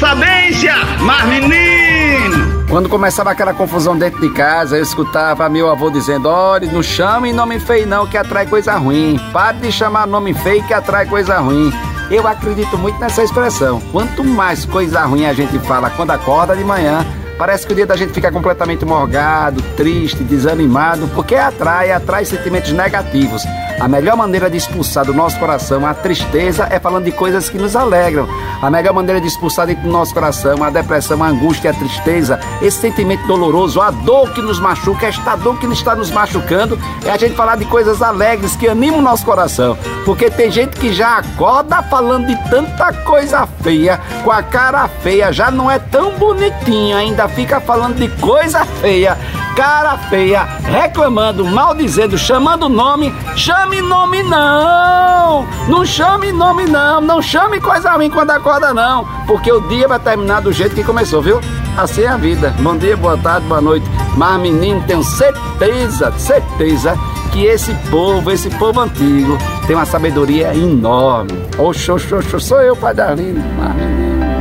Paciência, mas menino! Quando começava aquela confusão dentro de casa, eu escutava meu avô dizendo: Olha, não chame nome feio não, que atrai coisa ruim. Pare de chamar nome feio que atrai coisa ruim. Eu acredito muito nessa expressão. Quanto mais coisa ruim a gente fala quando acorda de manhã, Parece que o dia da gente fica completamente morgado, triste, desanimado, porque atrai, atrai sentimentos negativos. A melhor maneira de expulsar do nosso coração a tristeza é falando de coisas que nos alegram. A melhor maneira de expulsar do nosso coração a depressão, a angústia, a tristeza, esse sentimento doloroso, a dor que nos machuca, esta dor que está nos machucando, é a gente falar de coisas alegres que animam o nosso coração. Porque tem gente que já acorda falando de tanta coisa feia, com a cara feia, já não é tão bonitinho, ainda fica falando de coisa feia cara feia, reclamando, maldizendo, chamando nome. Chame nome não! Não chame nome não! Não chame coisa ruim quando acorda não! Porque o dia vai terminar do jeito que começou, viu? Assim é a vida. Bom dia, boa tarde, boa noite. Mas menino, tenho certeza, certeza que esse povo, esse povo antigo, tem uma sabedoria enorme. Oxô, oxô, oxô, sou eu, Pai Darlino, mas menino.